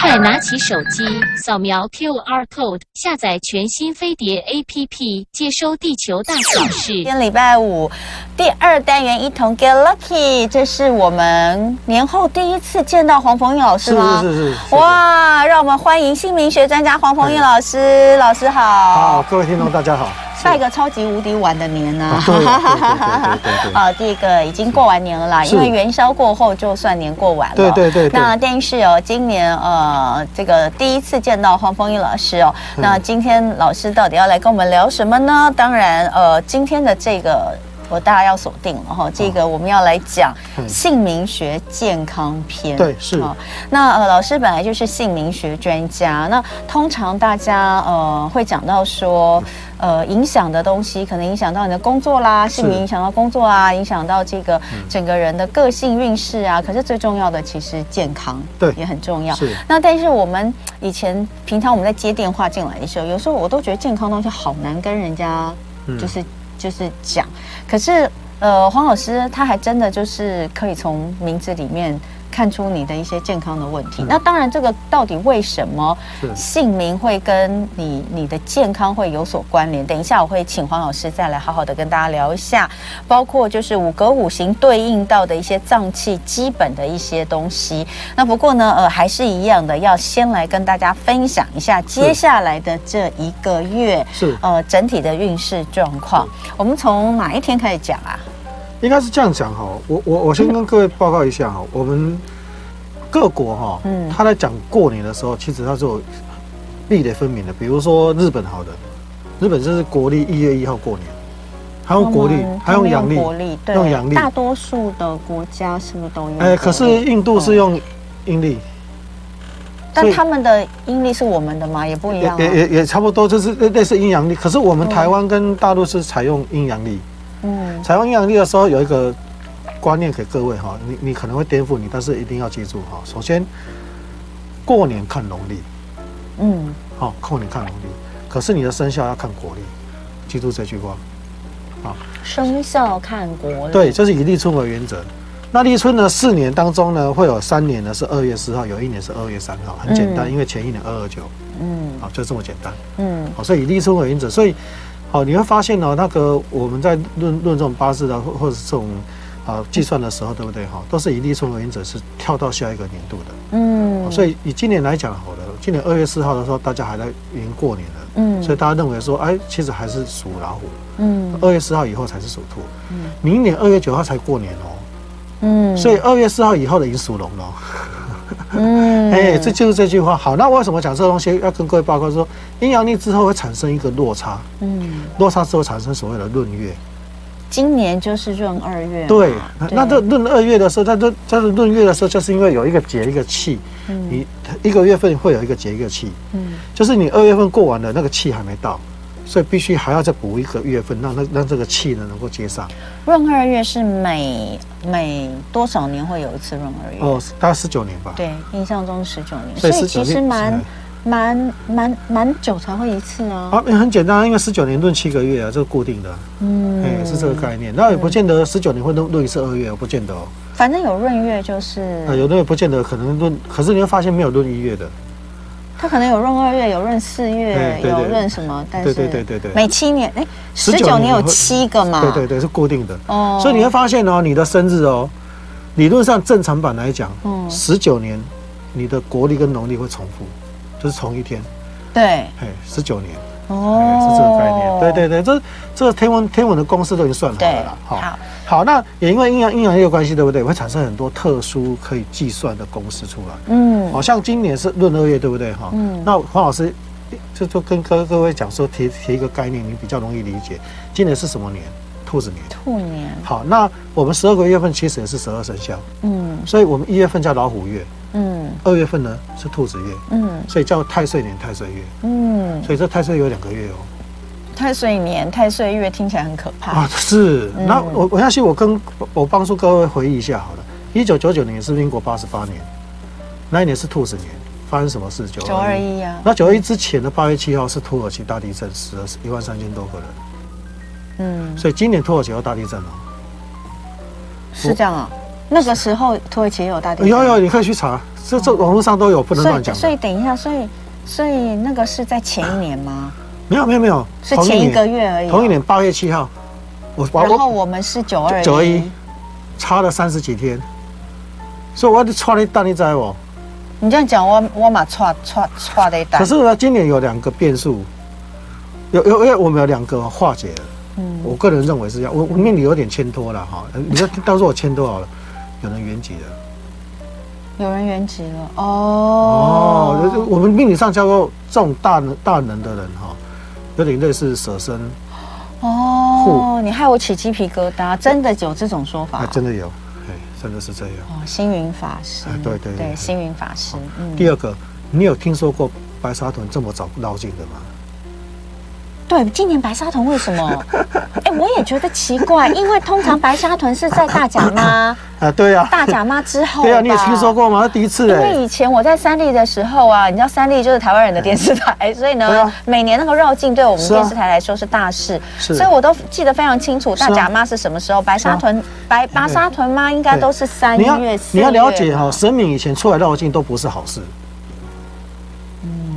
快拿起手机，扫描 QR code，下载全新飞碟 APP，接收地球大小事。今天礼拜五，第二单元一同 Get Lucky，这是我们年后第一次见到黄鹏英老师吗？是是是，是。哇，让我们欢迎姓名学专家黄鹏英老师，老师好。好，各位听众大家好。下一个超级无敌晚的年呐、啊？对对对对对。好，这个已经过完年了啦，因为元宵过后就算年过完了。对对对，对。那电视哦，今年呃，这个第一次见到黄凤英老师哦。那今天老师到底要来跟我们聊什么呢？当然，呃，今天的这个。我大家要锁定了哈，这个我们要来讲姓名学健康篇。对，是。那呃，老师本来就是姓名学专家。那通常大家呃会讲到说，呃，影响的东西可能影响到你的工作啦，姓名影响到工作啊，影响到这个整个人的个性运势啊。可是最重要的其实健康，对，也很重要。是。那但是我们以前平常我们在接电话进来的时候，有时候我都觉得健康东西好难跟人家就是。就是讲，可是呃，黄老师他还真的就是可以从名字里面看出你的一些健康的问题。那当然，这个到底为什么姓名会跟你你的健康会有所关联？等一下我会请黄老师再来好好的跟大家聊一下，包括就是五格五行对应到的一些脏器基本的一些东西。那不过呢，呃，还是一样的，要先来跟大家分享一下接下来的这一个月是呃整体的运势状况。我们从哪一天开始讲啊？应该是这样讲哈，我我我先跟各位报告一下哈，我们各国哈，嗯，他在讲过年的时候，其实他是有壁垒分明的。比如说日本，好的，日本就是国历一月一号过年，还用国历，还用阳历，用阳历。大多数的国家是不是都用？哎，可是印度是用阴历，但他们的阴历是我们的吗？也不一样，也也也差不多，就是类似阴阳历。可是我们台湾跟大陆是采用阴阳历。嗯，采用阴阳历的时候有一个观念给各位哈，你你可能会颠覆你，但是一定要记住哈。首先，过年看农历，嗯，好，过年看农历，可是你的生肖要看国历，记住这句话，啊，生肖看国历，对，这是以立春为原则。那立春呢，四年当中呢，会有三年呢是二月四号，有一年是二月三号，很简单，因为前一年二二九，嗯，好，就这么简单，嗯，好，所以以立春为原则，所以。好，你会发现哦，那个我们在论论这种八字的或或者是这种啊计算的时候，对不对？哈，都是以立春为原则，是跳到下一个年度的。嗯，所以以今年来讲，好了，今年二月四号的时候，大家还在已经过年了。嗯，所以大家认为说，哎，其实还是属老虎。嗯，二月四号以后才是属兔。嗯，明年二月九号才过年哦。嗯，所以二月四号以后的已经属龙了。嗯，哎，这就是这句话。好，那为什么讲这个东西要跟各位报告说，阴阳历之后会产生一个落差？嗯，落差之后产生所谓的闰月。今年就是闰二月。对，那这闰二月的时候，它这它这闰月的时候，就是因为有一个节一个气，嗯，你一个月份会有一个节一个气，嗯，就是你二月份过完了，那个气还没到。所以必须还要再补一个月份，让那让这个气呢能够接上。闰二月是每每多少年会有一次闰二月？哦，大概十九年吧。对，印象中十九年。所以其实蛮蛮蛮蛮久才会一次啊。啊，很简单，因为十九年闰七个月啊，这个固定的。嗯，哎，是这个概念。那也不见得十九年会闰闰一次二月，不见得哦。反正有闰月就是。啊，有的也不见得可能闰，可是你会发现没有闰一月的。他可能有闰二月，有闰四月，有闰什么，但是对对对对，每七年哎，十九年有七个嘛？对对对，是固定的。哦，所以你会发现哦，你的生日哦，理论上正常版来讲，嗯，十九年你的国历跟农历会重复，就是同一天。对，哎，十九年哦，是这个概念。对对对，这这个天文天文的公式都已经算好了啦。好。好，那也因为阴阳阴阳也有关系，对不对？会产生很多特殊可以计算的公式出来。嗯，好像今年是闰二月，对不对？哈，嗯。那黄老师就就跟各各位讲说，提提一个概念，你比较容易理解。今年是什么年？兔子年。兔年。好，那我们十二个月份其实也是十二生肖。嗯。所以我们一月份叫老虎月。嗯。二月份呢是兔子月。嗯。所以叫太岁年、太岁月。嗯。所以这太岁有两个月哦。太岁年、太岁月听起来很可怕啊！是，那我我相信我跟我帮助各位回忆一下好了。一九九九年是民国八十八年，那一年是兔子年，发生什么事？九九二一啊。那九二一之前的八月七号是土耳其大地震，死了一万三千多个人。嗯，所以今年土耳其有大地震哦。是这样啊？那个时候土耳其也有大地震？有有，你可以去查，这这网络上都有，不能乱讲。所以等一下，所以所以那个是在前一年吗？没有没有没有，是前一个月而已。同一年八月七号，我然后我们是九二九二一，差了三十几天，所以我就差了一大你知我。你这样讲，我我嘛差差差了一大。可是呢，今年有两个变数，有有因为我们有两个化解了。嗯，我个人认为是这样，我我命里有点牵拖了哈。你说到时候我牵多少了？有人原籍了。有人原籍了哦。哦，我们命理上叫做这种大能大能的人哈。有点类似舍身哦，你害我起鸡皮疙瘩，真的有这种说法？真的有，哎，真的是这样。哦，星云法师，对对对，星云法师。第二个，你有听说过白沙屯这么早绕境的吗？对，今年白沙屯为什么？哎，我也觉得奇怪，因为通常白沙屯是在大甲妈啊，对呀，大甲妈之后，对啊，你有听说过吗？第一次，因为以前我在三立的时候啊，你知道三立就是台湾人的电视台，所以呢，每年那个绕境对我们电视台来说是大事，所以我都记得非常清楚。大甲妈是什么时候？白沙屯白白沙屯妈应该都是三月四月。你要了解哈，神明以前出来绕境都不是好事。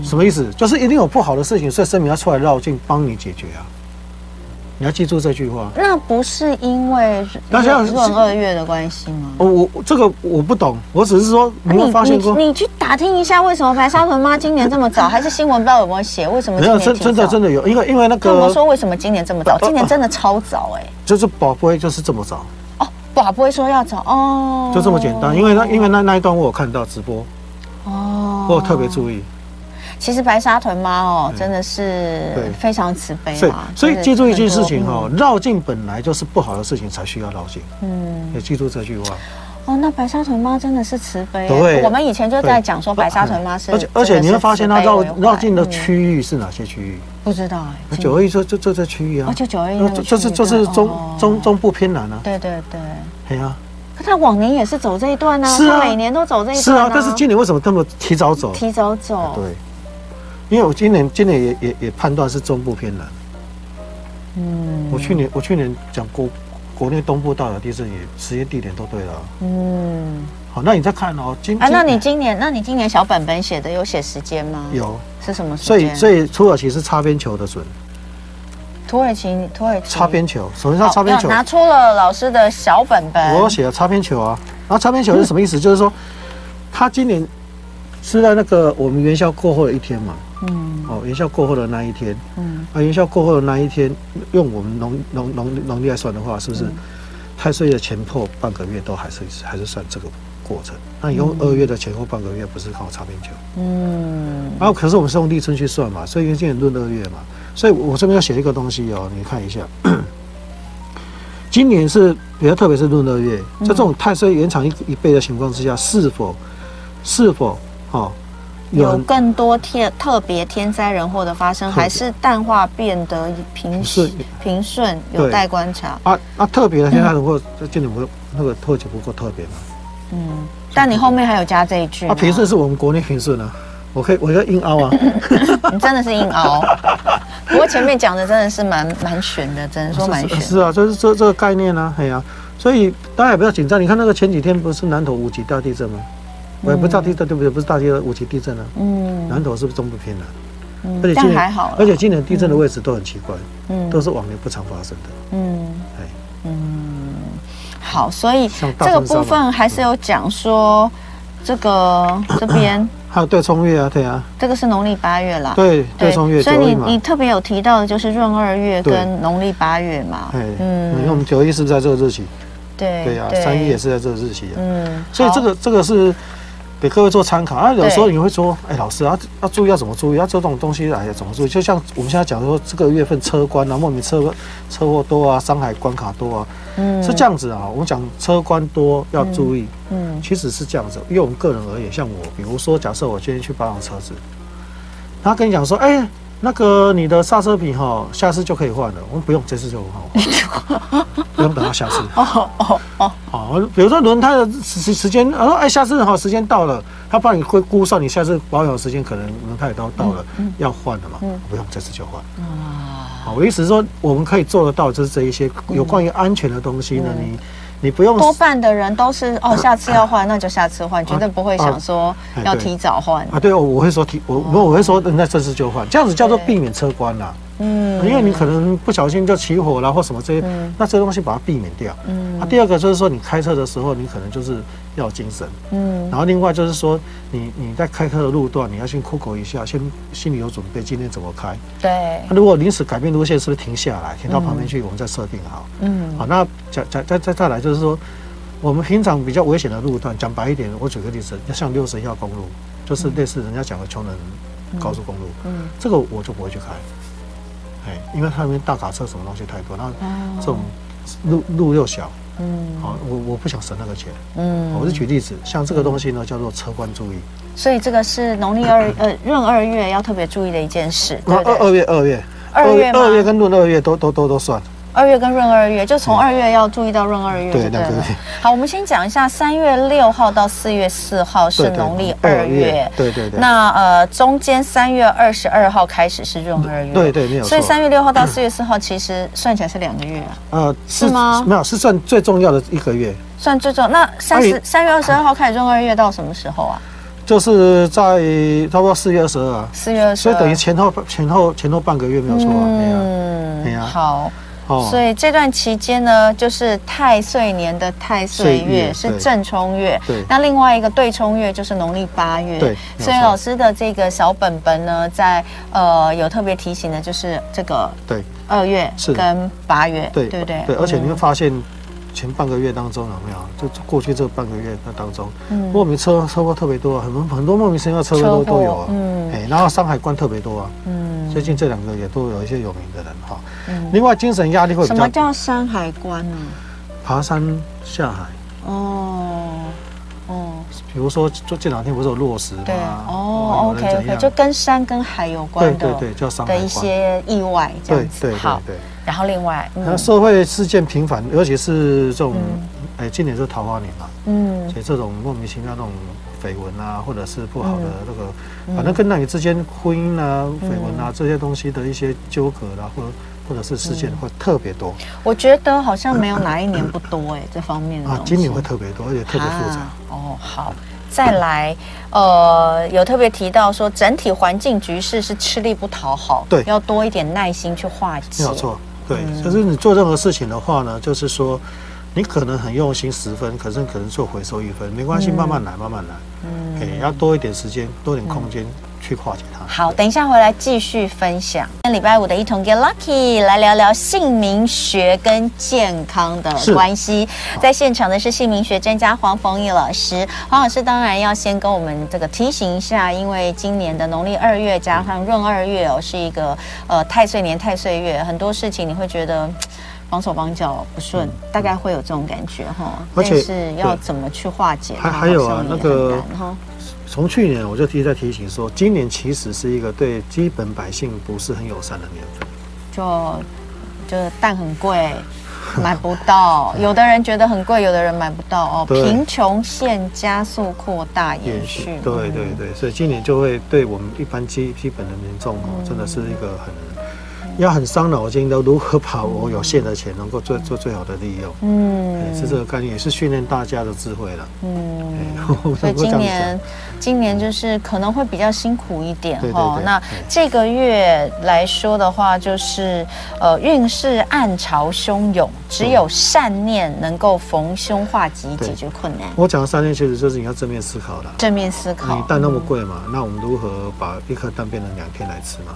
什么意思？就是一定有不好的事情，所以神明要出来绕境帮你解决啊！你要记住这句话。那不是因为闰二月的关系吗？我我这个我不懂，我只是说你有发现过？你去打听一下，为什么白沙屯妈今年这么早？还是新闻不知道有没有写？为什么今年真真的真的有？因为因为那个他们说为什么今年这么早？今年真的超早哎！就是宝贝就是这么早哦，宝贝说要早哦，就这么简单。因为那因为那那一段我有看到直播哦，我有特别注意。其实白沙屯妈哦，真的是非常慈悲嘛。所以记住一件事情哈，绕境本来就是不好的事情才需要绕境。嗯，也记住这句话。哦，那白沙屯妈真的是慈悲。对，我们以前就在讲说白沙屯妈是。而且而且你会发现，它绕绕境的区域是哪些区域？不知道哎。九二一就就就这区域啊。就九二一。就是就是中中中部偏南啊。对对对。对啊。可他往年也是走这一段呢。是啊。每年都走这一段。是啊，但是今年为什么这么提早走？提早走。对。因为我今年今年也也也判断是中部偏南，嗯，我去年我去年讲国国内东部大的地震也时间地点都对了，嗯，好，那你再看哦，今啊，那你今年那你今年小本本写的有写时间吗？有，是什么时间？所以所以土耳其是擦边球的准，土耳其土耳其。擦边球，首先他擦边球。拿出了老师的小本本，我写了擦边球啊，然后擦边球是什么意思？就是说他今年是在那个我们元宵过后的一天嘛。嗯，哦，元宵过后的那一天，嗯，啊，元宵过后的那一天，用我们农农农农历来算的话，是不是太岁的前后半个月都还是还是算这个过程？那以后二月的前后半个月，不是刚好擦边球？嗯，然后可是我们是用立春去算嘛，所以今年闰二月嘛，所以我这边要写一个东西哦，你看一下，今年是比较特别是闰二月，在这种太岁延长一一倍的情况之下，是否是否哦？有更多天特别天灾人祸的发生，还是淡化变得平顺平顺，有待观察。啊啊，特别的天灾人祸，这今年不那个特警不够特别嘛？嗯，但你后面还有加这一句。啊，平顺是我们国内平顺啊，我可以我要硬凹啊。你真的是硬凹，不过前面讲的真的是蛮蛮悬的，只能说蛮悬。是啊，就是这这个概念啊，哎呀，所以大家也不要紧张。你看那个前几天不是南投五级大地震吗？我也不知道地震，对不对？不是大地震，五级地震啊。嗯。南投是不是中部偏南？嗯。而且今年，而且今年地震的位置都很奇怪，嗯，都是往年不常发生的。嗯。哎。嗯。好，所以这个部分还是有讲说，这个 这边还有对冲月啊，对啊。这个是农历八月啦。对，对冲月。所以你你特别有提到的就是闰二月跟农历八月嘛。嗯。你看我们九一是不是在这个日期？对。对啊，三一也是在这个日期啊。嗯。所以这个这个是。给各位做参考啊！有时候你会说：“哎，老师啊，要注意要怎么注意？要这种东西哎呀怎么注意？”就像我们现在讲说，这个月份车关啊，莫名车车祸多啊，山海关卡多啊，嗯，是这样子啊。我们讲车关多要注意，嗯，其实是这样子。因为我们个人而言，像我，比如说，假设我今天去保养车子，他跟你讲说：“哎。”那个你的刹车皮哈，下次就可以换了。我们不用，这次就很好，不用等到下次。哦哦哦，好，比如说轮胎的时时间，啊，哎，下次好时间到了，他帮你会估算你下次保养时间，可能轮胎也都到了，要换了嘛。不用，这次就换。啊，好，我意思是说，我们可以做得到，就是这一些有关于安全的东西呢，你你不用多半的人都是哦，下次要换那就下次换，绝对不会想说要提早换啊。对，我会说提我我会说那这次就换，这样子叫做避免车关啦。嗯，因为你可能不小心就起火了或什么这些，嗯、那这些东西把它避免掉。嗯，啊，第二个就是说你开车的时候，你可能就是要精神。嗯，然后另外就是说你你在开车的路段，你要先 Google 一下，先心里有准备，今天怎么开。对。那如果临时改变路线，是不是停下来，停到旁边去，我们再设定好。嗯。好，那再再再再再来就是说，我们平常比较危险的路段，讲白一点，我举个例子，像六十一号公路，就是类似人家讲的穷人高速公路。嗯。这个我就不会去开。哎，因为它那边大卡车什么东西太多，那这种路路又小，嗯，好，我我不想省那个钱，嗯，我是举例子，像这个东西呢，叫做车关注意，所以这个是农历二呃闰二月要特别注意的一件事，对二二月二月。二月二月跟闰二月都都都都算。二月跟闰二月，就从二月要注意到闰二月，对对。好，我们先讲一下三月六号到四月四号是农历二月，对对对。那呃，中间三月二十二号开始是闰二月，对对没有错。所以三月六号到四月四号其实算起来是两个月啊。呃，是吗？没有，是算最重要的一个月。算最重要。那三十三月二十二号开始闰二月到什么时候啊？就是在差不多四月二十二啊。四月二十二。所以等于前后前后前后半个月没有错啊。嗯，对啊。好。所以这段期间呢，就是太岁年的太岁月是正冲月，对。那另外一个对冲月就是农历八月，对。所以老师的这个小本本呢，在呃有特别提醒的，就是这个对。二月是跟八月，对对对？对。而且你会发现前半个月当中有没有？就过去这半个月那当中，嗯。莫名车车祸特别多，很多很多莫名其妙车祸都都有啊，嗯，哎，然后山海关特别多啊，嗯，最近这两个也都有一些有名的人哈。另外，精神压力会比较。什么叫山海关呢？爬山下海。哦哦。比如说，就这两天不是有落石吗？对哦，OK OK，就跟山跟海有关的。对对对，叫山海关。的一些意外这样子。对对对。然后另外，那社会事件频繁，尤其是这种，哎，今年是桃花年嘛。嗯。所以这种莫名其妙那种绯闻啊，或者是不好的那个，反正跟男女之间婚姻啊、绯闻啊这些东西的一些纠葛啊，或者。或者是事件会特别多，我觉得好像没有哪一年不多哎，这方面的啊，今年会特别多，而且特别复杂。哦，好，再来，呃，有特别提到说，整体环境局势是吃力不讨好，对，要多一点耐心去化解。没有错，对，就是你做任何事情的话呢，就是说，你可能很用心十分，可是可能做回收一分，没关系，慢慢来，慢慢来，嗯，哎，要多一点时间，多点空间。去化解它。好，等一下回来继续分享。今天礼拜五的一同 Get Lucky 来聊聊姓名学跟健康的关系。在现场的是姓名学专家黄逢义老师。黄老师当然要先跟我们这个提醒一下，因为今年的农历二月加上闰二月哦，是一个呃太岁年太岁月，很多事情你会觉得绑手绑脚不顺，嗯、大概会有这种感觉哈。而且是要怎么去化解？还还有啊，那个从去年我就一直在提醒说，今年其实是一个对基本百姓不是很友善的年份，就就蛋很贵，买不到。有的人觉得很贵，有的人买不到哦。贫穷线加速扩大延续，对对对，所以今年就会对我们一般基基本的民众哦，真的是一个很。要很伤脑筋的，如何把我有限的钱能够做做最好的利用？嗯，是这个概念，也是训练大家的智慧了。嗯，所以今年，今年就是可能会比较辛苦一点哈。那这个月来说的话，就是呃运势暗潮汹涌，只有善念能够逢凶化吉，解决困难。我讲的善念，其实就是你要正面思考的。正面思考。你蛋那么贵嘛，那我们如何把一颗蛋变成两天来吃嘛？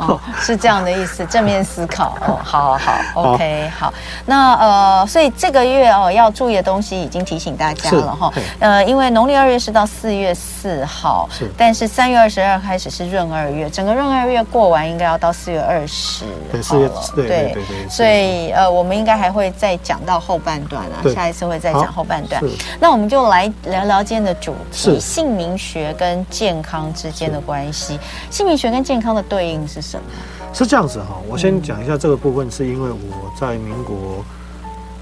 哦，是这样的意思，正面思考哦，好好好，OK，好，那呃，所以这个月哦要注意的东西已经提醒大家了哈，呃，因为农历二月是到四月四号，是，但是三月二十二开始是闰二月，整个闰二月过完应该要到四月二十，对，四月，对对对，所以呃，我们应该还会再讲到后半段啊，下一次会再讲后半段，那我们就来聊聊今天的主题，姓名学跟健康之间的关系，姓名学跟健康的对应是什么？是这样子哈，我先讲一下这个部分，是因为我在民国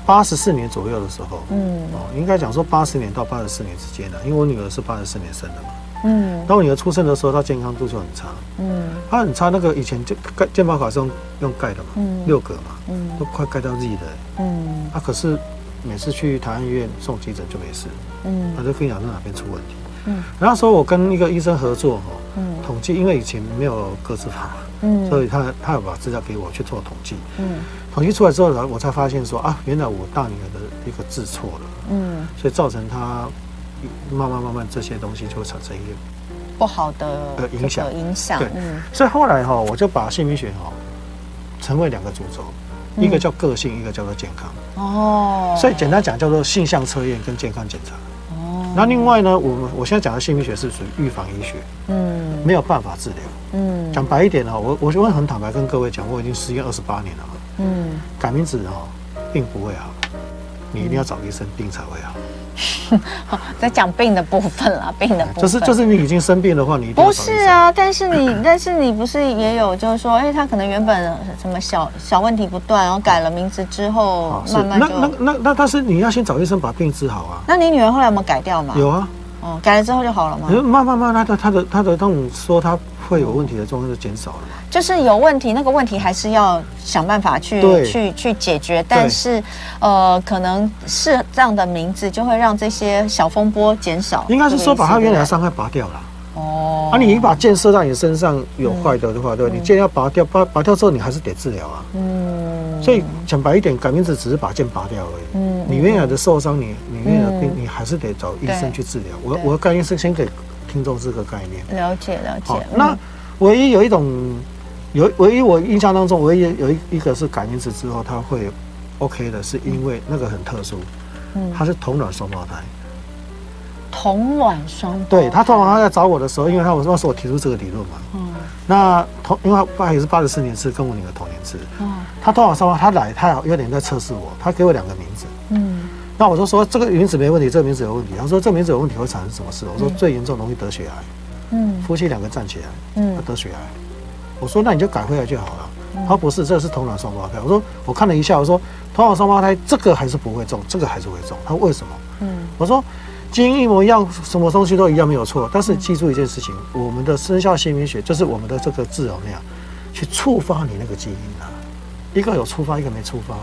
八十四年左右的时候，嗯，哦，应该讲说八十年到八十四年之间的，因为我女儿是八十四年生的嘛，嗯，当我女儿出生的时候，她健康度就很差，嗯，她很差。那个以前就盖健保卡是用用盖的嘛，嗯，六格嘛，嗯，都快盖到 Z 的，嗯，啊，可是每次去台湾医院送急诊就没事，嗯，她就跟你讲是哪边出问题，嗯，然后说我跟一个医生合作哈，嗯，统计，因为以前没有个资法，嗯，所以他他有把资料给我去做统计，嗯，统计出来之后，我才发现说啊，原来我大女儿的一个字错了，嗯，所以造成她。慢慢慢慢，这些东西就会产生一个不好的影响影响。对，嗯所以后来哈，我就把姓名学哈成为两个主轴，一个叫个性，一个叫做健康。哦。所以简单讲叫做性向测验跟健康检查。哦。那另外呢，我们我现在讲的性病学是属于预防医学。嗯。没有办法治疗。嗯。讲白一点哦，我我就会很坦白跟各位讲，我已经实验二十八年了嘛。嗯。改名字哦，并不会好，你一定要找医生，病才会好。在讲病的部分啦，病的部分就是就是你已经生病的话，你不是啊？但是你 但是你不是也有就是说，哎，他可能原本什么小小问题不断，然后改了名字之后，慢慢就那那那那，但是你要先找医生把病治好啊。那你女儿后来有没有改掉嘛？有啊。哦，改了之后就好了吗？慢慢慢，他的他的他的那种说他会有问题的状况就减少了嘛。就是有问题，那个问题还是要想办法去去去解决。但是，呃，可能是这样的名字就会让这些小风波减少。应该是说把他原来的伤害拔掉了。哦。啊，你一把箭射到你身上有坏的的话，对，你箭要拔掉，拔拔掉之后你还是得治疗啊。嗯。所以讲白一点，改名字只是把箭拔掉而已。嗯。你原来的受伤，你你原来你还是得找医生去治疗。我我的概念是先给听众这个概念。了解了解。那唯一有一种。有唯一我印象当中，唯一有一一个是改名字之后他会 OK 的，是因为那个很特殊，嗯，他是同卵双胞胎。同卵双胞对，他通常他在找我的时候，因为他我说是我提出这个理论嘛，嗯，那同因为爸也是八十四年次，跟我女儿同年次，嗯，他同卵双胞他来他有点在测试我，他给我两个名字，嗯，那我就说这个名字没问题，这个名字有问题，他说这名字有问题会产生什么事？我说最严重容易得血癌，嗯，夫妻两个站起来，嗯，得血癌。我说那你就改回来就好了。他说不是，这是同卵双胞胎。我说我看了一下，我说同卵双胞胎这个还是不会中，这个还是会中。他说为什么？嗯，我说基因一模一样，什么东西都一样没有错。但是记住一件事情，我们的生肖姓名学就是我们的这个字哦那样去触发你那个基因啊，一个有触发，一个没触发。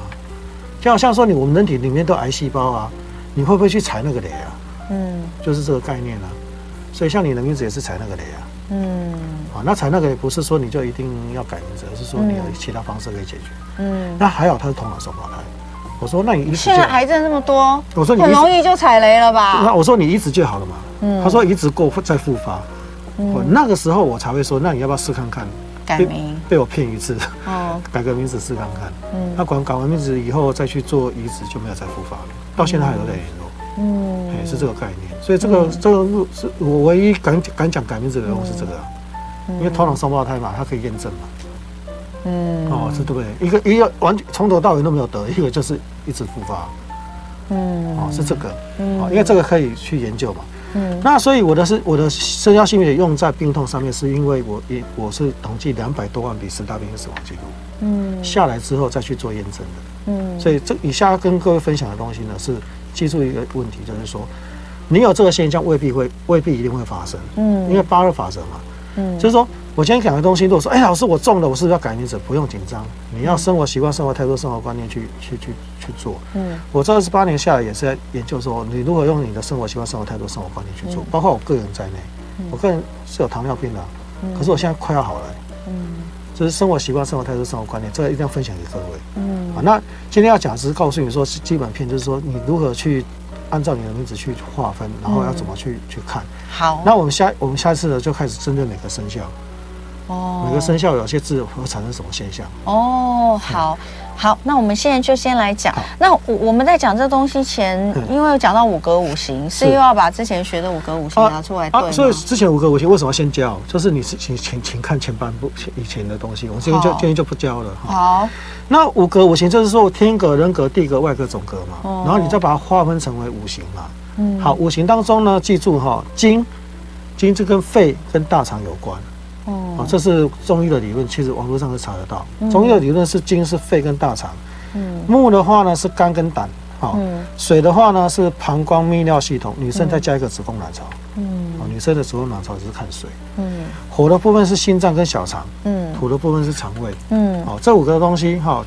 就好像说你我们人体里面都癌细胞啊，你会不会去踩那个雷啊？嗯，就是这个概念啊。所以像你的名字也是踩那个雷啊。嗯，啊，那踩那个也不是说你就一定要改名字，而是说你有其他方式可以解决。嗯，那还好他是同卵双胞胎。我说那你移植现在癌症那么多，我说你很容易就踩雷了吧？那我说你移植就好了嘛。嗯，他说移植过再复发。嗯，那个时候我才会说，那你要不要试看看？改名？被我骗一次。哦，改个名字试看看。嗯，那管改完名字以后再去做移植就没有再复发了，到现在还有在联络。嗯，哎，是这个概念，所以这个、嗯、这个路是我唯一敢敢讲改名字的人物是这个、因为同卵双胞胎嘛，它可以验证嘛。嗯，哦，是对不对？一个一个完全从头到尾都没有得，一个就是一直复发。嗯，哦，是这个，嗯，因为这个可以去研究嘛。嗯，那所以我的是我的生肖姓名学用在病痛上面，是因为我一我是统计两百多万笔十大病因死亡记录，嗯，下来之后再去做验证的。嗯，所以这以下跟各位分享的东西呢是。记住一个问题，就是说，你有这个现象，未必会，未必一定会发生。嗯，因为八二法则嘛。嗯，就是说我今天讲的东西，如果说，哎，老师我中了，我是不是要改名字？不用紧张，你要生活习惯、生活态度、生活观念去去去去做。嗯，我这二十八年下来也是在研究说，你如何用你的生活习惯、生活态度、生活观念去做，包括我个人在内。我个人是有糖尿病的，可是我现在快要好了。嗯，就是生活习惯、生活态度、生活观念，这个一定要分享给各位。嗯。啊，那今天要讲只是告诉你说，是基本片，就是说你如何去按照你的名字去划分，然后要怎么去、嗯、去看。好，那我们下我们下一次呢，就开始针对每个生肖。哦。每个生肖有些字会产生什么现象？哦，好。嗯好，那我们现在就先来讲。那我我们在讲这东西前，嗯、因为讲到五格五行，是又要把之前学的五格五行拿出来对、啊啊、所以之前五格五行为什么要先教？就是你是请请请看前半部以前的东西，我今天就今天就不教了。好，那五格五行就是说天格、人格、地格、外格、总格嘛。哦、然后你再把它划分成为五行嘛。嗯。好，五行当中呢，记住哈，金，金就跟肺跟大肠有关。哦，这是中医的理论，其实网络上是查得到。中医的理论是金是肺跟大肠，嗯，木的话呢是肝跟胆，好，水的话呢是膀胱泌尿系统，女生再加一个子宫卵巢，嗯，女生的子宫卵巢只是看水。嗯，火的部分是心脏跟小肠。嗯，土的部分是肠胃。嗯，哦，这五个东西哈，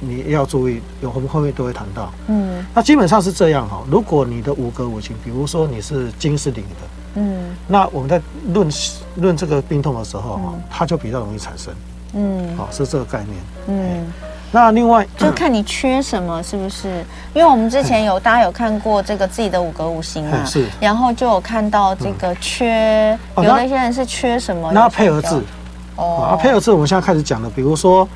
你要注意，有我们后面都会谈到。嗯，那基本上是这样哈。如果你的五个五行，比如说你是金是零的，嗯，那我们在论论这个病痛的时候哈，它就比较容易产生。嗯，好，是这个概念。嗯。那另外就看你缺什么，是不是？因为我们之前有大家有看过这个自己的五格五行嘛，是，然后就有看到这个缺，有的一些人是缺什么？那配合字。哦，啊，配合字我们现在开始讲了，比如说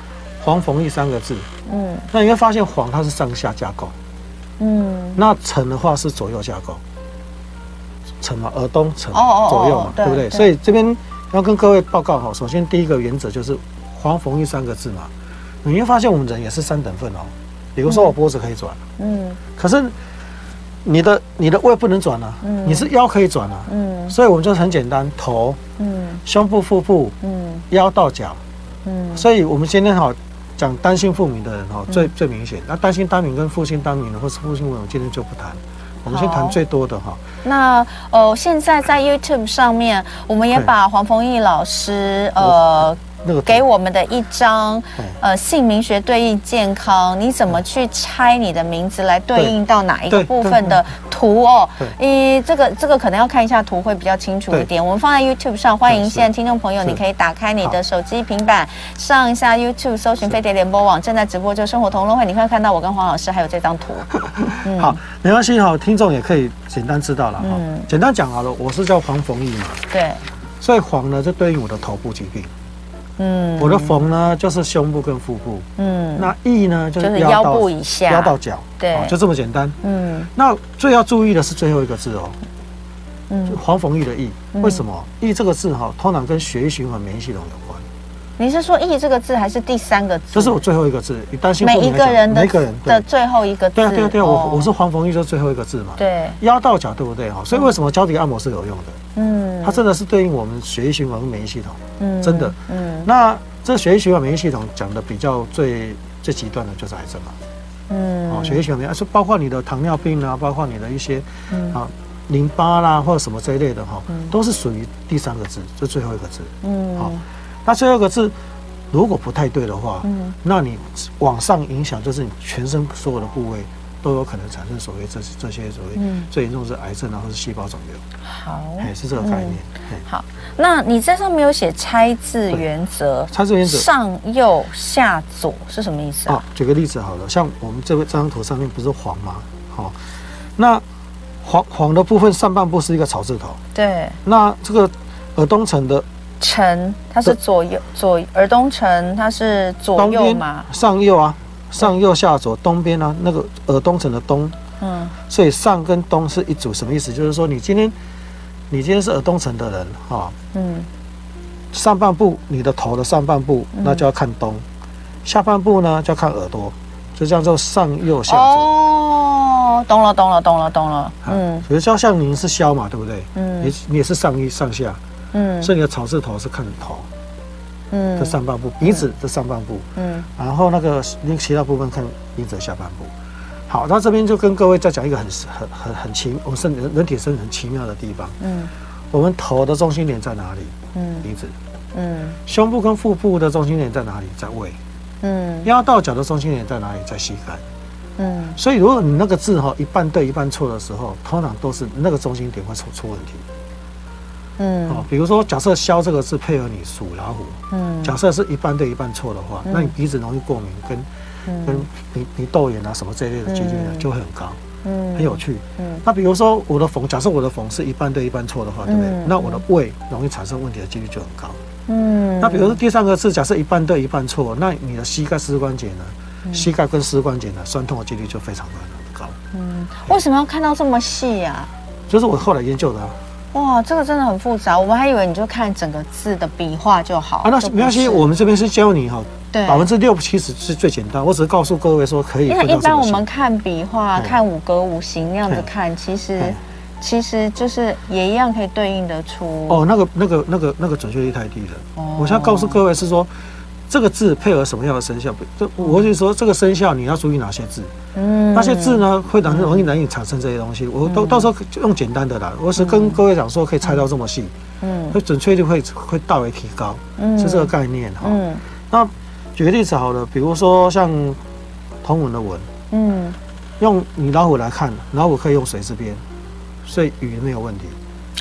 黄逢义三个字，嗯，那你会发现黄它是上下架构，嗯，那辰的话是左右架构，辰嘛，耳东城左右嘛，对不对？所以这边要跟各位报告哈，首先第一个原则就是黄逢玉三个字嘛。你会发现我们人也是三等份哦，比如说我脖子可以转，嗯，可是你的你的胃不能转啊，嗯，你是腰可以转啊，嗯，所以我们就很简单，头，嗯，胸部、腹部，嗯，腰到脚，嗯，所以我们今天哈讲单姓父名的人哈最最明显，那单姓单名跟复姓单名的或是复姓单名，我今天就不谈，我们先谈最多的哈。那呃，现在在 YouTube 上面，我们也把黄逢义老师呃。给我们的一张，呃，姓名学对应健康，你怎么去拆你的名字来对应到哪一个部分的图哦？咦，这个这个可能要看一下图会比较清楚一点。我们放在 YouTube 上，欢迎现在听众朋友，你可以打开你的手机、平板，上一下 YouTube，搜寻飞碟联播网，正在直播就生活同乐会，你会看到我跟黄老师还有这张图。好，没关系哈，听众也可以简单知道了哈。简单讲好了，我是叫黄逢义嘛。对。所以黄呢，就对应我的头部疾病。嗯，我的缝呢就是胸部跟腹部，嗯，那翼呢就是腰部以下，腰到脚，对，就这么简单。嗯，那最要注意的是最后一个字哦，嗯，黄逢翼的翼，为什么？翼这个字哈，通常跟血液循环、免疫系统有关。你是说义这个字还是第三个字？这是我最后一个字，你担心每一个人的每个人的最后一个字。对啊对啊对啊，我我是黄逢玉，就是最后一个字嘛。对，腰到脚对不对哈？所以为什么脚底按摩是有用的？嗯，它真的是对应我们血液循环跟免疫系统。嗯，真的。嗯，那这血液循环免疫系统讲的比较最最极端的就是癌症嘛。嗯，哦，血液循环免疫是包括你的糖尿病啊，包括你的一些啊淋巴啦或者什么这一类的哈，都是属于第三个字，就最后一个字。嗯，好。那最后一个是，如果不太对的话，嗯，那你往上影响，就是你全身所有的部位都有可能产生所谓这这些所谓最严重是癌症啊，或是细胞肿瘤。好，哎，是这个概念。好，那你在上面有写拆字原则，拆字原则上右下左是什么意思啊？举个例子好了，像我们这个这张图上面不是黄吗？好，那黄黄的部分上半部是一个草字头，对，那这个耳东城的。辰，它是左右左耳东城，它是左右嘛？上右啊，上右下左，东边啊，那个耳东城的东，嗯，所以上跟东是一组，什么意思？就是说你今天，你今天是耳东城的人哈，嗯，上半部你的头的上半部，那就要看东，下半部呢就要看耳朵，就叫做上右下左。哦，懂了懂了懂了懂了，嗯，比如说像您是肖嘛，对不对？嗯，你你也是上一上下。嗯，所以你的草字头是看头，嗯，这上半部，鼻子的上半部，嗯，然后那个那其他部分看鼻子的下半部。好，那这边就跟各位再讲一个很很很很奇，我们身人人体是很奇妙的地方，嗯，我们头的中心点在哪里？嗯，鼻子，嗯，胸部跟腹部的中心点在哪里？在胃，嗯，腰到脚的中心点在哪里？在膝盖，嗯，所以如果你那个字哈一半对一半错的时候，通常都是那个中心点会出出问题。嗯，哦，比如说，假设“萧”这个字配合你属老虎，嗯，假设是一半对一半错的话，嗯、那你鼻子容易过敏，跟、嗯、跟你你窦炎啊什么这一类的几率呢就会很高，嗯，很有趣，嗯，那比如说我的逢，假设我的逢是一半对一半错的话，对不对？嗯、那我的胃容易产生问题的几率就很高，嗯，那比如说第三个字，假设一半对一半错，那你的膝盖膝关节呢？嗯、膝盖跟膝关节呢，酸痛的几率就非常的高，嗯，为什么要看到这么细呀？就是我后来研究的啊。哇，这个真的很复杂，我们还以为你就看整个字的笔画就好啊。那没关系，我们这边是教你哈，对，百分之六七十是最简单。我只是告诉各位说可以。因为一般我们看笔画、看五格五行那样子看，其实其实就是也一样可以对应得出。哦，那个那个那个那个准确率太低了。哦，我现在告诉各位是说，这个字配合什么样的生肖？这我就说这个生肖你要注意哪些字？嗯，那些字呢会难容易难以产生这些东西。我都到时候用简单的啦，我是跟各位讲说可以猜到这么细，嗯，会准确率会会大为提高，嗯，是这个概念哈。嗯，那举个例子好了，比如说像同文的文，嗯，用你老虎来看，老虎可以用水字边，所以鱼没有问题。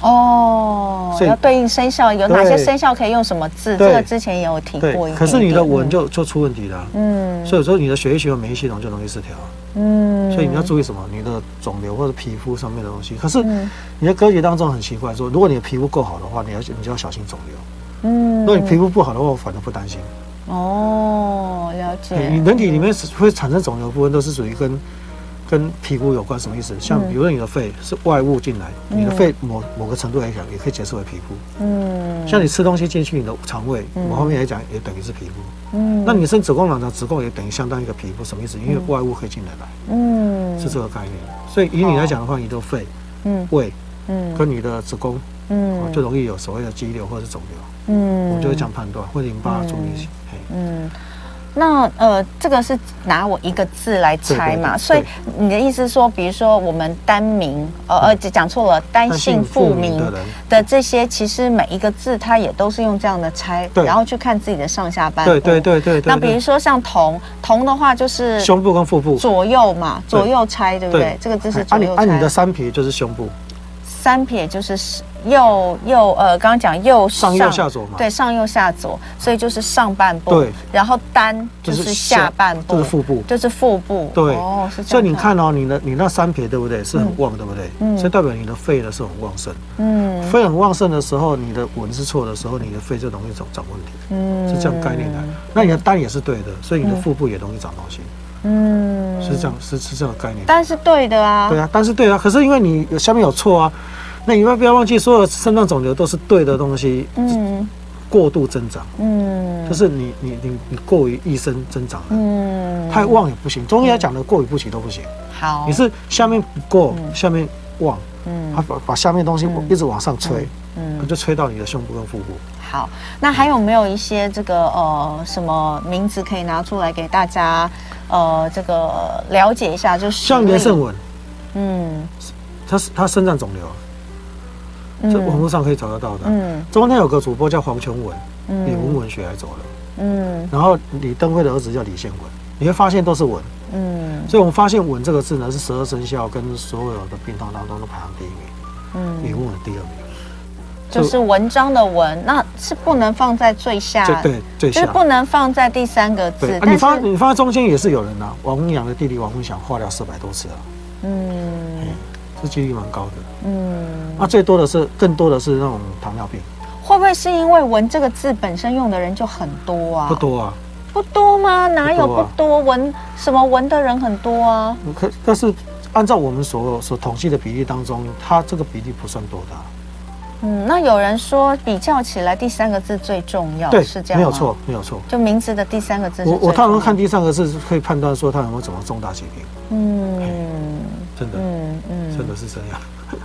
哦，要对应生肖，有哪些生肖可以用什么字？这个之前也有提过。可是你的文就就出问题了。嗯，所以说你的血液循环、免疫系统就容易失调。嗯，所以你要注意什么？你的肿瘤或者皮肤上面的东西。可是你的格局当中很奇怪，说如果你的皮肤够好的话，你要你就要小心肿瘤。嗯，如果你皮肤不好的话，我反而不担心。哦，了解。你人体里面会产生肿瘤部分都是属于跟。跟皮肤有关什么意思？像比如说你的肺是外物进来，你的肺某某个程度来讲也可以解释为皮肤。嗯，像你吃东西进去你的肠胃，某方面来讲也等于是皮肤。嗯，那你生子宫卵巢子宫也等于相当于一个皮肤，什么意思？因为外物可以进来来。嗯，是这个概念。所以以你来讲的话，你的肺、嗯、胃、嗯，跟你的子宫，嗯，就容易有所谓的肌瘤或者是肿瘤。嗯，我就会这样判断，或者淋巴阻力。嗯。那呃，这个是拿我一个字来猜嘛，所以你的意思说，比如说我们单名，呃呃，讲错了，单姓复名的这些，其实每一个字它也都是用这样的猜，然后去看自己的上下半部。对对对对。那比如说像同同的话，就是胸部跟腹部左右嘛，左右猜，对不对？这个字是左右猜。按你的三撇就是胸部。三撇就是右右呃，刚刚讲右上右下左嘛，对，上右下左，所以就是上半部。对，然后单就是下半部，就是腹部，就是腹部。对，哦，是这样。所以你看哦，你的你那三撇对不对？是很旺，对不对？嗯。所以代表你的肺呢是很旺盛。嗯。肺很旺盛的时候，你的文是错的时候，你的肺就容易长长问题。嗯。是这样概念的。那你的单也是对的，所以你的腹部也容易长东西。嗯。是这样，是是这样的概念。但是对的啊。对啊，但是对啊。可是因为你下面有错啊。那你们不要忘记，所有的肾脏肿瘤都是对的东西，嗯，过度增长，嗯，就是你你你你过于一生增长了，嗯，太旺也不行。中医来讲的过于不及都不行。好，你是下面不够，下面旺，嗯，它把把下面东西一直往上吹，嗯，就吹到你的胸部跟腹部。好，那还有没有一些这个呃什么名字可以拿出来给大家呃这个了解一下？就是像连胜文，嗯，他是他肾脏肿瘤。这网络上可以找得到的。嗯，中间有个主播叫黄琼文，嗯，以文文学来走了。嗯，然后李登辉的儿子叫李宪文，你会发现都是文。嗯，所以我们发现“文”这个字呢，是十二生肖跟所有的病痛当中都排行第一名。嗯，李文文第二名。就是文章的“文”，那是不能放在最下。对，最下。就是不能放在第三个字。你放你放在中间也是有人啊。王文阳的弟弟王文祥化疗四百多次了。嗯。这几率蛮高的，嗯，那最多的是，更多的是那种糖尿病，会不会是因为“闻”这个字本身用的人就很多啊？不多啊，不多吗？哪有不多？文什么闻的人很多啊？可但是按照我们所所统计的比例当中，它这个比例不算多的。嗯，那有人说比较起来，第三个字最重要，对，是这样？没有错，没有错，就名字的第三个字。我我通常看第三个字，可以判断说他有没有什么重大疾病。嗯，真的，嗯嗯，真的是这样。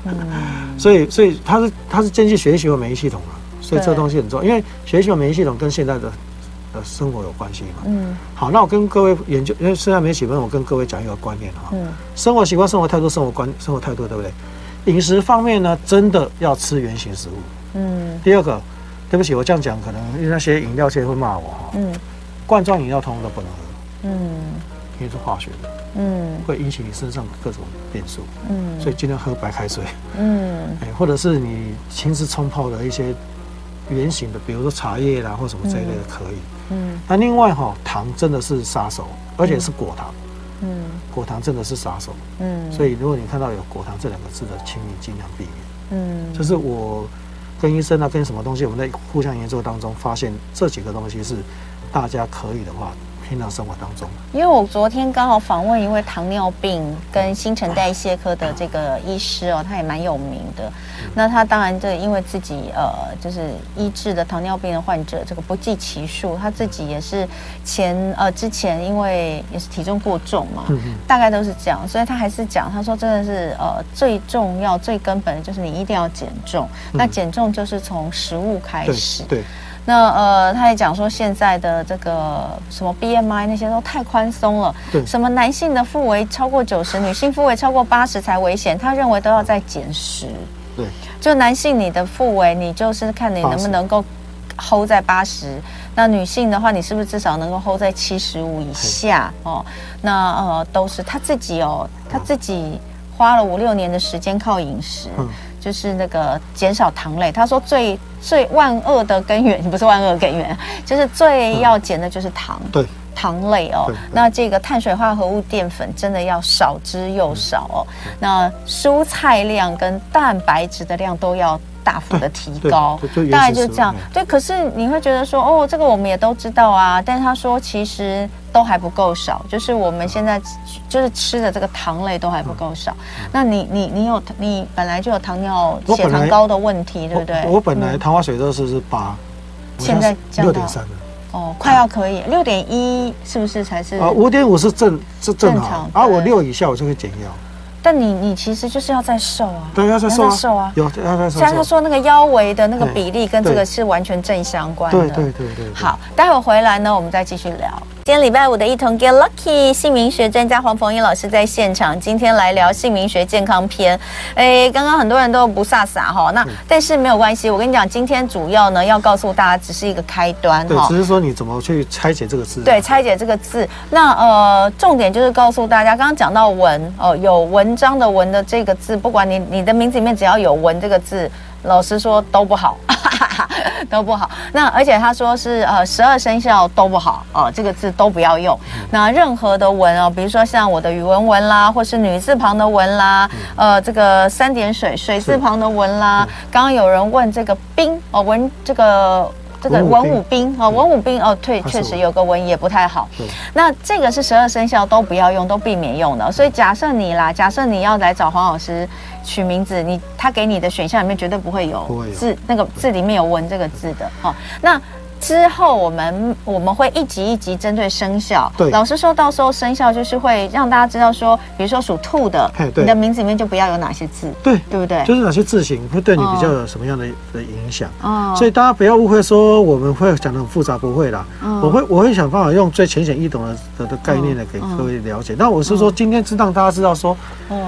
嗯，所以所以它是它是兼具血液循环免疫系统嘛，所以这个东西很重要，因为学习循环免疫系统跟现在的呃生活有关系嘛。嗯，好，那我跟各位研究，因为现在没几分，我跟各位讲一个观念哈。嗯，生活习惯、生活态度、生活观、生活态度，对不对？饮食方面呢，真的要吃原型食物。嗯。第二个，对不起，我这样讲可能因为那些饮料界会骂我哈。嗯。罐装饮料通通都不能喝。嗯。因为是化学的。嗯。会引起你身上各种变数。嗯。所以尽量喝白开水。嗯。哎，或者是你亲自冲泡的一些圆形的，比如说茶叶啦或什么这一类的可以。嗯。那另外哈，糖真的是杀手，而且是果糖。嗯，果糖真的是杀手。嗯，所以如果你看到有果糖这两个字的，请你尽量避免。嗯，就是我跟医生啊，跟什么东西，我们在互相研究当中发现这几个东西是大家可以的话。平常生活当中，因为我昨天刚好访问一位糖尿病跟新陈代谢科的这个医师哦，他也蛮有名的。那他当然这因为自己呃就是医治的糖尿病的患者这个不计其数，他自己也是前呃之前因为也是体重过重嘛，大概都是这样，所以他还是讲他说真的是呃最重要最根本的就是你一定要减重，那减重就是从食物开始。对。那呃，他也讲说现在的这个什么 BMI 那些都太宽松了，对，什么男性的腹围超过九十，女性腹围超过八十才危险，他认为都要再减十。对，就男性你的腹围，你就是看你能不能够 hold 在八十，那女性的话，你是不是至少能够 hold 在七十五以下？哦？那呃，都是他自己哦，他自己花了五六年的时间靠饮食。嗯。就是那个减少糖类，他说最最万恶的根源，不是万恶根源，就是最要减的就是糖，对，糖类哦。那这个碳水化合物淀粉真的要少之又少哦。那蔬菜量跟蛋白质的量都要大幅的提高，大概就是这样。对，可是你会觉得说，哦，这个我们也都知道啊，但是他说其实。都还不够少，就是我们现在就是吃的这个糖类都还不够少。嗯、那你你你有你本来就有糖尿血糖高的问题，对不对？我本来糖化血色素是八，现在六点三了。哦，快要可以，六点一是不是才是？啊，五点五是正是正常，啊我六以下我就会减药。但你你其实就是要再瘦啊，对，要再瘦啊，瘦啊，有要再瘦。像他说那个腰围的那个比例跟这个是完全正相关的。对对对对。好，待会回来呢，我们再继续聊。今天礼拜五的一同 Get Lucky，姓名学专家黄逢英老师在现场。今天来聊姓名学健康篇。哎，刚刚很多人都不飒飒哈，那但是没有关系，我跟你讲，今天主要呢要告诉大家，只是一个开端哈。对，只是说你怎么去拆解这个字。对，拆解这个字。那呃，重点就是告诉大家，刚刚讲到文哦，有文章的文的这个字，不管你你的名字里面只要有文这个字。老实说都不好，都不好。那而且他说是呃十二生肖都不好哦、呃，这个字都不要用。那任何的文哦，比如说像我的语文文啦，或是女字旁的文啦，呃这个三点水水字旁的文啦。刚刚有人问这个冰哦文这个。这个文武兵啊，文武兵哦，对，确实有个文也不太好。那这个是十二生肖都不要用，都避免用的。所以假设你啦，假设你要来找黄老师取名字，你他给你的选项里面绝对不会有字，那个字里面有文这个字的哈。那。之后我们我们会一级一级针对生肖，对，老师说到时候生肖就是会让大家知道说，比如说属兔的，你的名字里面就不要有哪些字，对，对不对？就是哪些字形会对你比较有什么样的的影响？哦，所以大家不要误会说我们会讲的很复杂，不会啦，我会我会想办法用最浅显易懂的的的概念来给各位了解。那我是说今天是让大家知道说，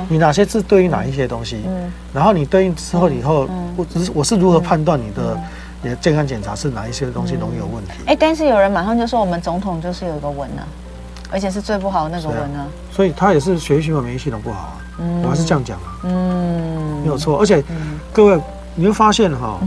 你哪些字对应哪一些东西，嗯，然后你对应之后以后，我只是我是如何判断你的。你的健康检查是哪一些东西容易有问题？哎、嗯，但是有人马上就说我们总统就是有一个文呢、啊，而且是最不好的那个文呢、啊啊。所以他也是血液循环免疫系统不好啊。嗯，我还是这样讲啊。嗯，没有错。而且、嗯、各位你会发现哈、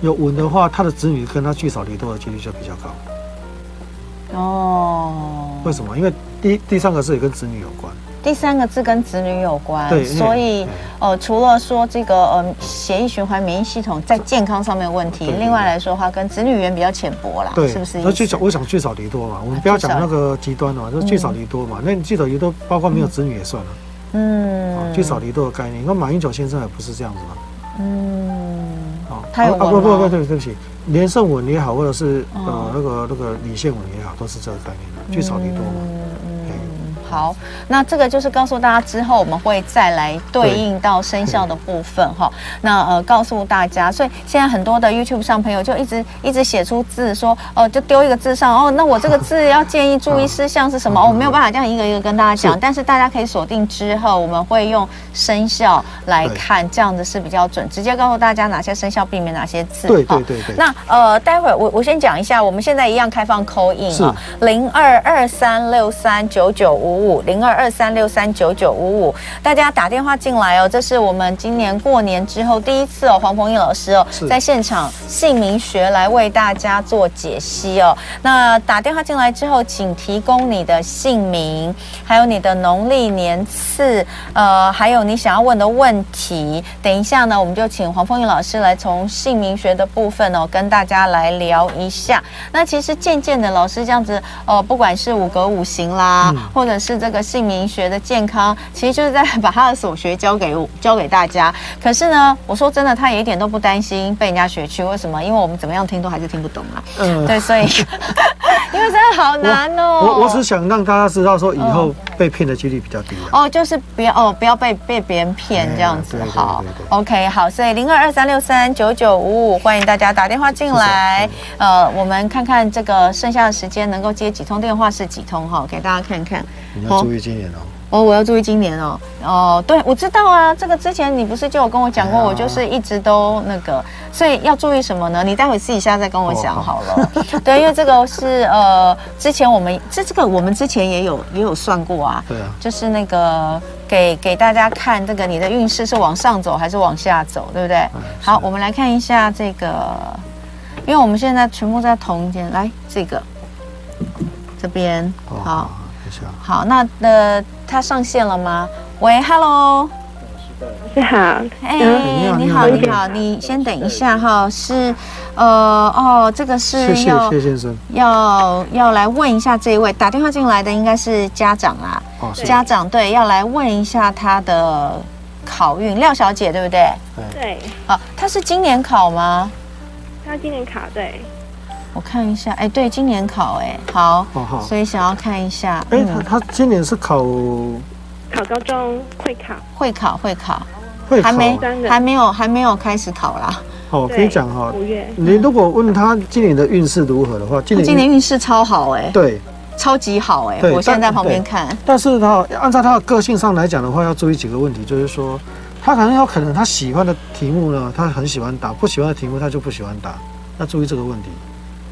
有文的话，他的子女跟他聚少离多的几率就比较高。哦。为什么？因为第第三个是也跟子女有关。第三个字跟子女有关，对，所以呃，除了说这个呃，血液循环、免疫系统在健康上面有问题，另外来说的话，跟子女缘比较浅薄啦，对，是不是？那最少，我想聚少离多嘛，我们不要讲那个极端的嘛，就是聚少离多嘛。那你聚少离多，包括没有子女也算了。嗯，聚少离多的概念，那马英九先生也不是这样子嘛。嗯，好，他有啊，不不不，对对不起，连胜文也好，或者是呃那个那个李宪文也好，都是这个概念的，聚少离多嘛。好，那这个就是告诉大家，之后我们会再来对应到生肖的部分哈。那呃，告诉大家，所以现在很多的 YouTube 上朋友就一直一直写出字说，哦、呃，就丢一个字上哦，那我这个字要建议注意事项是什么？我、哦、没有办法这样一个一个跟大家讲，但是大家可以锁定之后，我们会用生肖来看，这样子是比较准，直接告诉大家哪些生肖避免哪些字。对对对对。那呃，待会儿我我先讲一下，我们现在一样开放 call in 啊，零二二三六三九九五。五零二二三六三九九五五，大家打电话进来哦，这是我们今年过年之后第一次哦，黄鹏毅老师哦，在现场姓名学来为大家做解析哦。那打电话进来之后，请提供你的姓名，还有你的农历年次，呃，还有你想要问的问题。等一下呢，我们就请黄凤英老师来从姓名学的部分哦，跟大家来聊一下。那其实渐渐的，老师这样子，呃，不管是五格五行啦，嗯、或者是是这个姓名学的健康，其实就是在把他的所学教给教给大家。可是呢，我说真的，他也一点都不担心被人家学去。为什么？因为我们怎么样听都还是听不懂啊。嗯，对，所以因为真的好难哦。我我只想让大家知道说，以后被骗的几率比较低哦，就是不要哦，不要被被别人骗这样子。好，OK，好，所以零二二三六三九九五五，欢迎大家打电话进来。呃，我们看看这个剩下的时间能够接几通电话是几通哈，给大家看看。你要注意今年哦。哦，我要注意今年哦。哦，对，我知道啊，这个之前你不是就有跟我讲过，我就是一直都那个，所以要注意什么呢？你待会私底下再跟我讲好了。对，因为这个是呃，之前我们这这个我们之前也有也有算过啊。对啊。就是那个给给大家看这个你的运势是往上走还是往下走，对不对？好，我们来看一下这个，因为我们现在全部在同一间，来这个这边好。好，那呃，他上线了吗？喂，Hello，你好，哎，你好，你好，你先等一下哈，是，呃，哦，这个是要谢先生，要要来问一下这一位打电话进来的应该是家长啊，哦，家长对，要来问一下他的考运，廖小姐对不对？对，好，他是今年考吗？他今年考对。我看一下，哎，对，今年考，哎，好，好。所以想要看一下，哎，他他今年是考考高中会考，会考会考，会考，还没还没有还没有开始考啦。好，可以讲哈，五月，你如果问他今年的运势如何的话，今年今年运势超好，哎，对，超级好，哎，我现在在旁边看，但是他按照他的个性上来讲的话，要注意几个问题，就是说他可能有可能他喜欢的题目呢，他很喜欢答；不喜欢的题目他就不喜欢答，要注意这个问题。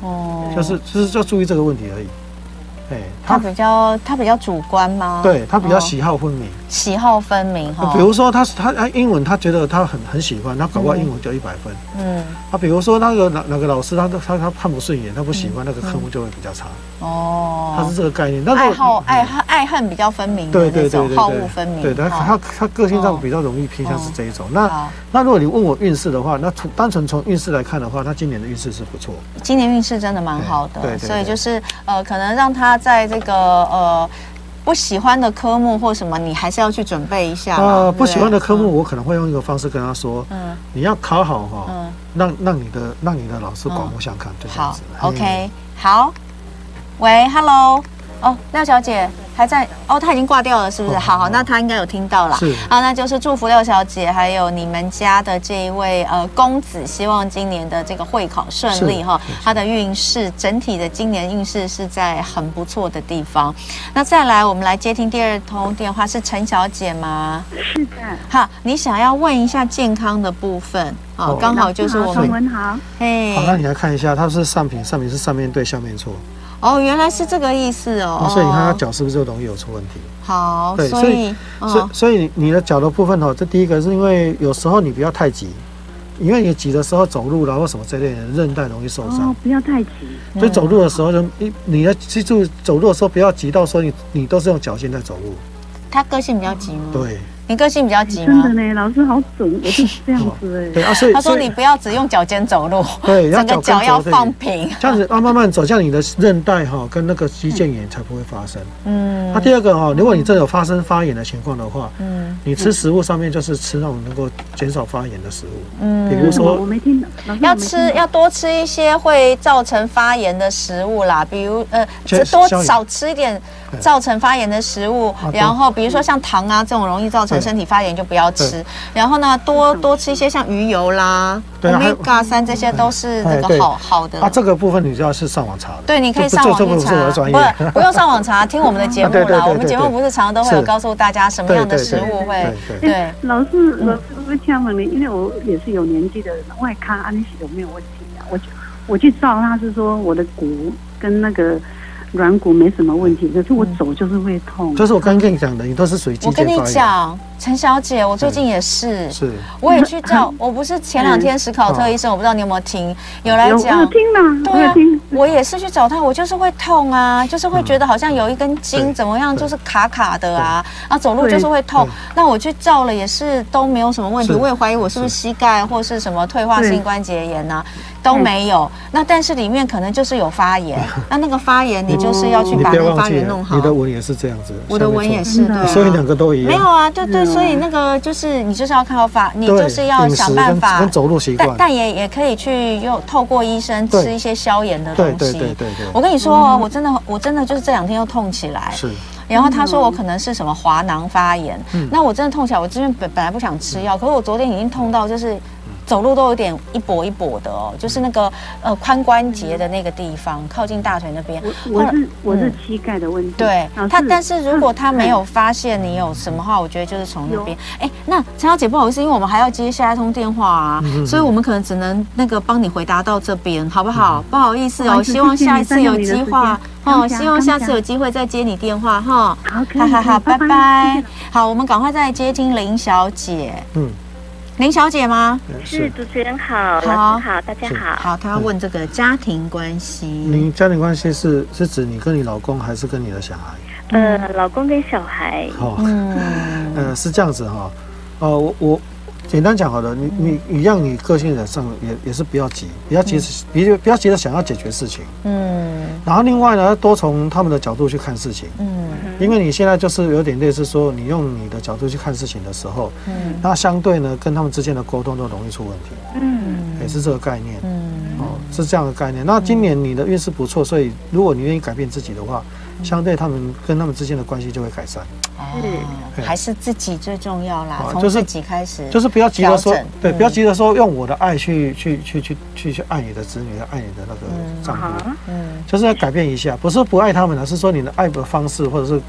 哦，就是就是要注意这个问题而已。哎，他比较他比较主观吗？对，他比较喜好分明，喜好分明哈。比如说他他他英文他觉得他很很喜欢，他搞不好英文就一百分。嗯，他比如说那个哪哪个老师他他他看不顺眼，他不喜欢那个科目就会比较差。哦，他是这个概念。爱好爱爱恨比较分明，对对对对，好恶分明。对，他他他个性上比较容易偏向是这一种。那那如果你问我运势的话，那从单纯从运势来看的话，他今年的运势是不错。今年运势真的蛮好的，对，所以就是呃，可能让他。在这个呃不喜欢的科目或什么，你还是要去准备一下。呃，不喜欢的科目，我可能会用一个方式跟他说：嗯，你要考好哈，嗯，让让你的让你的老师刮目相看，就这样子。好，OK，好。喂，Hello。哦，廖小姐还在哦，她已经挂掉了，是不是？好好，那她应该有听到了。是啊，那就是祝福廖小姐，还有你们家的这一位呃公子，希望今年的这个会考顺利哈。他的运势整体的今年运势是在很不错的地方。那再来，我们来接听第二通电话，是陈小姐吗？是的。好，你想要问一下健康的部分啊？刚好就是我们好。嘿，好，那你来看一下，它是上品，上品是上面对，下面错。哦，原来是这个意思哦。所以你看他脚是不是就容易有出问题？好，对，所以所以所以你的脚的部分哦，这第一个是因为有时候你不要太急，因为你急的时候走路然后什么之类的，韧带容易受伤。哦，不要太急。所以走路的时候就你你要记住，走路的时候不要急到说你你都是用脚尖在走路。他个性比较急吗？对。你个性比较急吗？真的呢，老师好准，我是这样子 哎。对啊，所以他说你不要只用脚尖走路，对，整个脚要放平，这样子要，慢慢走，这样你的韧带哈跟那个肌腱炎才不会发生。嗯。那第二个哈，如果你真的有发生发炎的情况的话，嗯，你吃食物上面就是吃那种能够减少发炎的食物，嗯，比如说我没听到，要吃要多吃一些会造成发炎的食物啦，比如呃，多少吃一点造成发炎的食物，然后比如说像糖啊这种容易造成。身体发炎就不要吃，然后呢，多多吃一些像鱼油啦、Omega 三，这些都是那个好好的。啊，这个部分你就要是上网查的。对，你可以上网去查，不是不用上网查，听我们的节目啦。我们节目不是常常都会有告诉大家什么样的食物会对。老师，老师不是呛了你，因为我也是有年纪的人，我也看安利有没有问题啊？我我去照，他是说我的骨跟那个。软骨没什么问题，可是我走就是会痛。就是我刚刚跟你讲的，你都是属于。我跟你讲，陈小姐，我最近也是，是，我也去照。我不是前两天史考特医生，我不知道你有没有听，有来讲。有听了，对啊，我也是去找他，我就是会痛啊，就是会觉得好像有一根筋怎么样，就是卡卡的啊，啊，走路就是会痛。那我去照了，也是都没有什么问题。我也怀疑我是不是膝盖或是什么退化性关节炎呐，都没有。那但是里面可能就是有发炎，那那个发炎你。就是要去把那个发炎弄好。你的纹也是这样子，我的纹也是，对，所以两个都一样。没有啊，对对，所以那个就是你就是要靠发，你就是要想办法跟跟走路习惯。但但也也可以去用透过医生吃一些消炎的东西。对对对对对，我跟你说哦，我真的我真的就是这两天又痛起来，是。然后他说我可能是什么滑囊发炎，那我真的痛起来，我这边本本来不想吃药，可是我昨天已经痛到就是。走路都有点一跛一跛的哦，就是那个呃髋关节的那个地方，靠近大腿那边。我我是我是膝盖的问题。对，他但是如果他没 有发现你有什么话，我觉得就是从那边。哎，那陈小姐不好意思，因为我们还要接下一通电话啊，所以我们可能只能那个帮你回答到这边，好不好？不好意思哦，希望下一次有机会哦，希望下次有机会再接你电话哈。好，好好好，拜拜。好，我们赶快再接听林小姐。嗯。林小姐吗？是主持人好，好，好，大家好。好，他要问这个家庭关系。您家庭关系是是指你跟你老公，还是跟你的小孩？呃，老公跟小孩。哦，呃，是这样子哈。哦，我我简单讲好了，你你你让，你个性上也也是不要急，不要急，别不要急着想要解决事情。嗯。然后另外呢，多从他们的角度去看事情。嗯。因为你现在就是有点类似说，你用你的角度去看事情的时候，嗯，那相对呢，跟他们之间的沟通都容易出问题，嗯，也是这个概念，嗯，哦，是这样的概念。那今年你的运势不错，所以如果你愿意改变自己的话，相对他们跟他们之间的关系就会改善。嗯，还是自己最重要啦，从自己开始，就是不要急着说，对，不要急着说用我的爱去去去去去去爱你的子女，爱你的那个丈夫，嗯，就是要改变一下，不是不爱他们，而是说你的爱的方式，或者是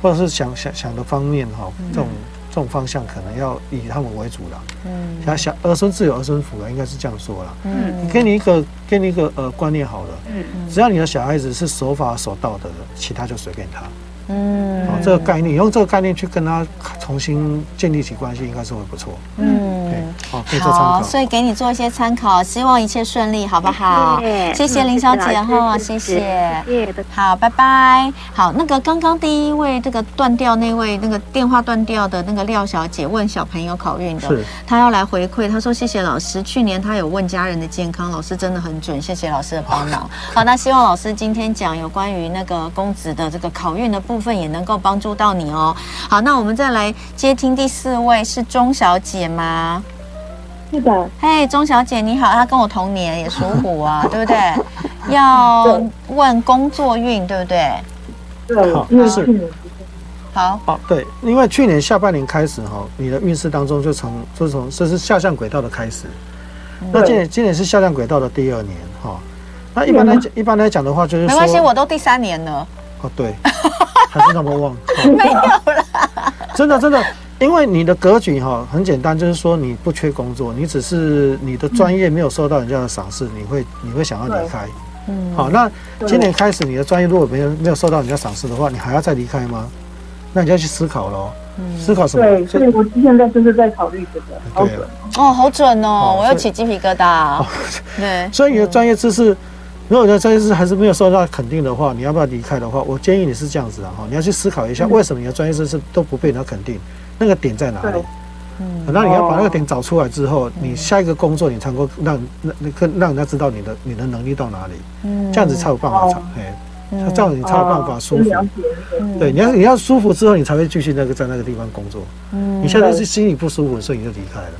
或者是想想想的方面哈，这种这种方向可能要以他们为主了。嗯，想想儿孙自有儿孙福了，应该是这样说了。嗯，给你一个给你一个呃观念好了，嗯，只要你的小孩子是守法守道德的，其他就随便他。嗯，好，这个概念，用这个概念去跟他重新建立起关系，应该是会不错。嗯，对，好，可以做参考。所以给你做一些参考，希望一切顺利，好不好？谢谢林小姐哈，谢谢。好，拜拜。好，那个刚刚第一位这个断掉那位那个电话断掉的那个廖小姐问小朋友考运的，她要来回馈，她说谢谢老师，去年她有问家人的健康，老师真的很准，谢谢老师的帮忙。好，那希望老师今天讲有关于那个公子的这个考运的。部分也能够帮助到你哦。好，那我们再来接听第四位，是钟小姐吗？是的。嘿，钟小姐你好，她跟我同年，也属虎啊，对不对？要问工作运，对不对？对，好，是。好，好，对，因为去年下半年开始哈，你的运势当中就从就从这是下降轨道的开始。那今年今年是下降轨道的第二年哈。那一般来讲，一般来讲的话，就是没关系，我都第三年了。哦，对。还是那么旺？没有啦，真的真的，因为你的格局哈很简单，就是说你不缺工作，你只是你的专业没有受到人家的赏识，你会你会想要离开。嗯，好，那今年开始你的专业如果没有没有受到人家赏识的话，你还要再离开吗？那你就要去思考喽。嗯，思考什么？对，所以我现在就是在考虑这个。好准哦，好准哦，我要起鸡皮疙瘩。对，所以你的专业知识。如果你的专业知识还是没有受到肯定的话，你要不要离开的话，我建议你是这样子的哈，你要去思考一下，为什么你的专业知识都不被人家肯定，那个点在哪里？嗯，那你要把那个点找出来之后，你下一个工作你才能够让那那个让人家知道你的你的能力到哪里，嗯，这样子才有办法长，哎，这样子你才有办法舒服，对，你要你要舒服之后，你才会继续那个在那个地方工作，嗯，你现在是心里不舒服，所以你就离开了。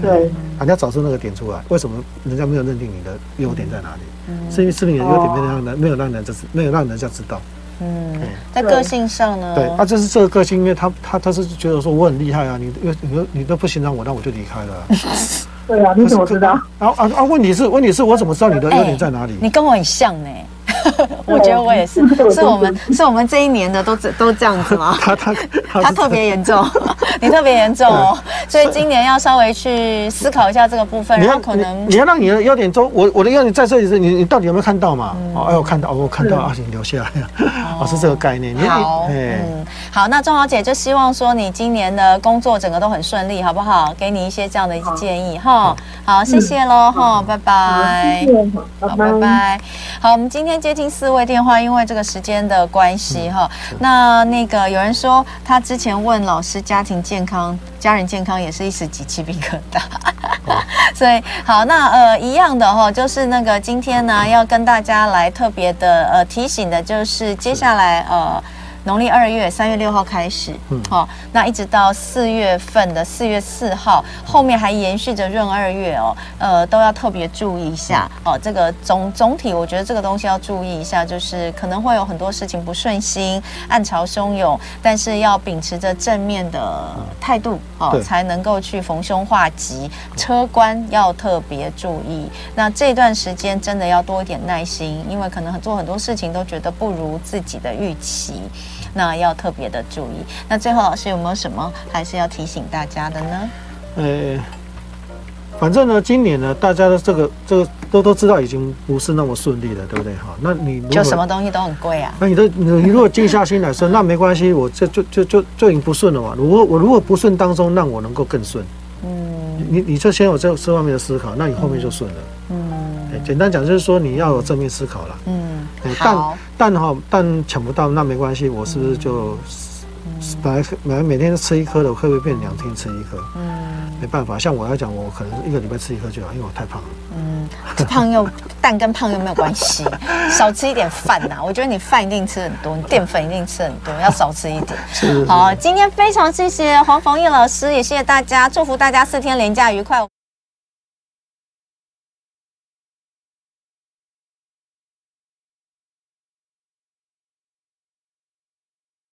对，你要找出那个点出来，为什么人家没有认定你的优点在哪里？是因为是你的优点没有让人没有让人家知没有让人家知道。嗯，在个性上呢？对，啊，就是这个个性，因为他他他是觉得说我很厉害啊，你你都你都不欣赏我，那我就离开了。对啊，你怎么知道？啊啊啊！问题是问题是我怎么知道你的优点在哪里？你跟我很像呢。我觉得我也是，是我们是我们这一年的都这都这样子吗？他他他特别严重，你特别严重哦，所以今年要稍微去思考一下这个部分，然后可能你要让你的优点中，我我的优点在这里是，你你到底有没有看到嘛？哦，哎，我看到，我看到啊，你留下来。哦，是这个概念。好，嗯，好，那钟小姐就希望说你今年的工作整个都很顺利，好不好？给你一些这样的一些建议哈。好，谢谢喽哈，拜拜，好，拜拜。好，我们今天。接听四位电话，因为这个时间的关系哈。那那个有人说，他之前问老师家庭健康、家人健康也是一时起鸡皮疙瘩。所以好，那呃一样的哈，就是那个今天呢要跟大家来特别的呃提醒的，就是接下来呃。农历二月三月六号开始，嗯，好，那一直到四月份的四月四号，后面还延续着闰二月哦，呃，都要特别注意一下哦。这个总总体，我觉得这个东西要注意一下，就是可能会有很多事情不顺心，暗潮汹涌，但是要秉持着正面的态度哦，才能够去逢凶化吉。车关要特别注意，那这段时间真的要多一点耐心，因为可能做很多事情都觉得不如自己的预期。那要特别的注意。那最后老师有没有什么还是要提醒大家的呢？呃，反正呢，今年呢，大家的这个这个都都知道已经不是那么顺利了，对不对？哈，那你就什么东西都很贵啊。那你的你你如果静下心来说，那没关系，我这就就就就已经不顺了嘛。如果我如果不顺当中，让我能够更顺。嗯，你你就先有这这方面的思考，那你后面就顺了。嗯，简单讲就是说你要有正面思考了。嗯，但但哈但抢不到那没关系，我是不是就本来本来每天吃一颗的，会不会变两天吃一颗？嗯，没办法，像我来讲，我可能一个礼拜吃一颗就好，因为我太胖了。嗯，胖又蛋跟胖又没有关系，少吃一点饭呐。我觉得你饭一定吃很多，你淀粉一定吃很多，要少吃一点。是。好，今天非常谢谢黄逢义老师，也谢谢大家，祝福大家四天连假愉快。